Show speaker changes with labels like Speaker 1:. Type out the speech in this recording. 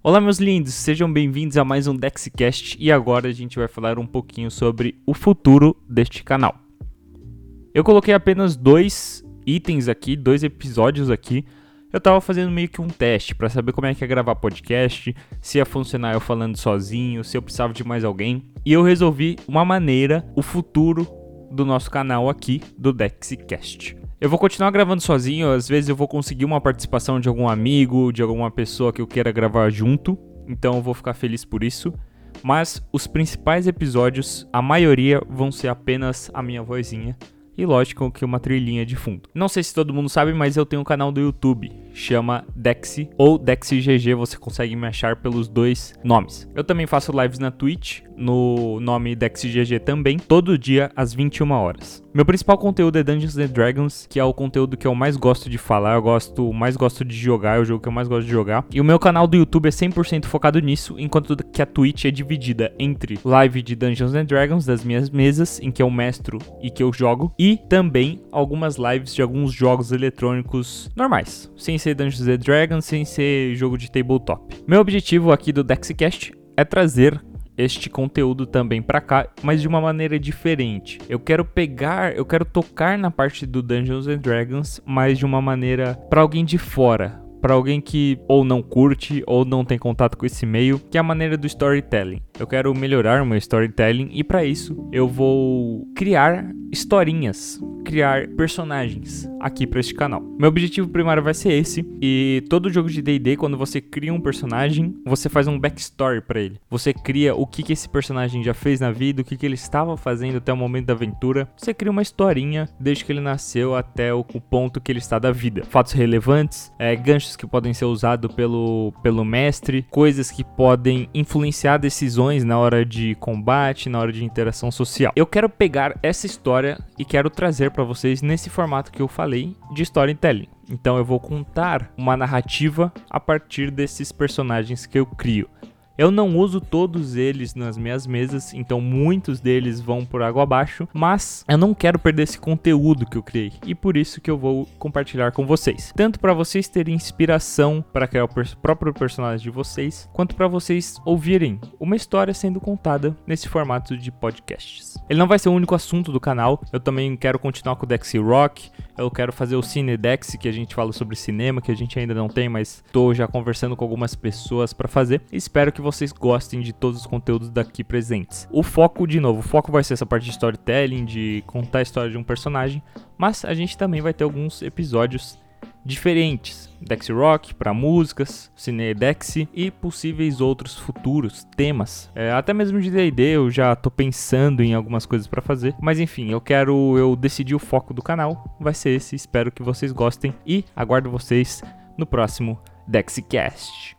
Speaker 1: Olá, meus lindos, sejam bem-vindos a mais um DexCast e agora a gente vai falar um pouquinho sobre o futuro deste canal. Eu coloquei apenas dois itens aqui, dois episódios aqui. Eu tava fazendo meio que um teste para saber como é que é gravar podcast, se ia funcionar eu falando sozinho, se eu precisava de mais alguém. E eu resolvi uma maneira, o futuro do nosso canal aqui, do DexCast. Eu vou continuar gravando sozinho, às vezes eu vou conseguir uma participação de algum amigo, de alguma pessoa que eu queira gravar junto, então eu vou ficar feliz por isso. Mas os principais episódios, a maioria vão ser apenas a minha vozinha e lógico que uma trilhinha de fundo. Não sei se todo mundo sabe, mas eu tenho um canal do YouTube, chama Dexy ou DexyGG, você consegue me achar pelos dois nomes. Eu também faço lives na Twitch, no nome DexyGG também, todo dia às 21 horas. Meu principal conteúdo é Dungeons and Dragons, que é o conteúdo que eu mais gosto de falar, eu gosto, mais gosto de jogar, é o jogo que eu mais gosto de jogar. E o meu canal do YouTube é 100% focado nisso, enquanto que a Twitch é dividida entre live de Dungeons and Dragons das minhas mesas, em que eu mestro e que eu jogo, e também algumas lives de alguns jogos eletrônicos normais, sem ser Dungeons and Dragons, sem ser jogo de tabletop. Meu objetivo aqui do DexCast é trazer este conteúdo também para cá, mas de uma maneira diferente. Eu quero pegar, eu quero tocar na parte do Dungeons and Dragons, mas de uma maneira para alguém de fora, para alguém que ou não curte ou não tem contato com esse meio, que é a maneira do storytelling. Eu quero melhorar o meu storytelling e para isso eu vou criar historinhas, criar personagens aqui para este canal. Meu objetivo primário vai ser esse e todo jogo de D&D quando você cria um personagem, você faz um backstory para ele. Você cria o que que esse personagem já fez na vida, o que que ele estava fazendo até o momento da aventura. Você cria uma historinha desde que ele nasceu até o, ponto que ele está da vida. Fatos relevantes, é, ganchos que podem ser usados pelo, pelo mestre, coisas que podem influenciar decisões na hora de combate, na hora de interação social. Eu quero pegar essa história e quero trazer para vocês nesse formato que eu falei de storytelling. Então eu vou contar uma narrativa a partir desses personagens que eu crio. Eu não uso todos eles nas minhas mesas, então muitos deles vão por água abaixo, mas eu não quero perder esse conteúdo que eu criei e por isso que eu vou compartilhar com vocês. Tanto para vocês terem inspiração para criar o pers próprio personagem de vocês, quanto para vocês ouvirem uma história sendo contada nesse formato de podcasts. Ele não vai ser o único assunto do canal, eu também quero continuar com o Dexy Rock, eu quero fazer o Cine Dex, que a gente fala sobre cinema, que a gente ainda não tem, mas estou já conversando com algumas pessoas para fazer. Espero que vocês gostem de todos os conteúdos daqui presentes. O foco, de novo, o foco vai ser essa parte de storytelling, de contar a história de um personagem, mas a gente também vai ter alguns episódios diferentes. Dex Rock para músicas, Cine Dex e possíveis outros futuros temas. É, até mesmo de D&D eu já tô pensando em algumas coisas para fazer, mas enfim, eu quero eu decidi o foco do canal, vai ser esse, espero que vocês gostem e aguardo vocês no próximo DexCast.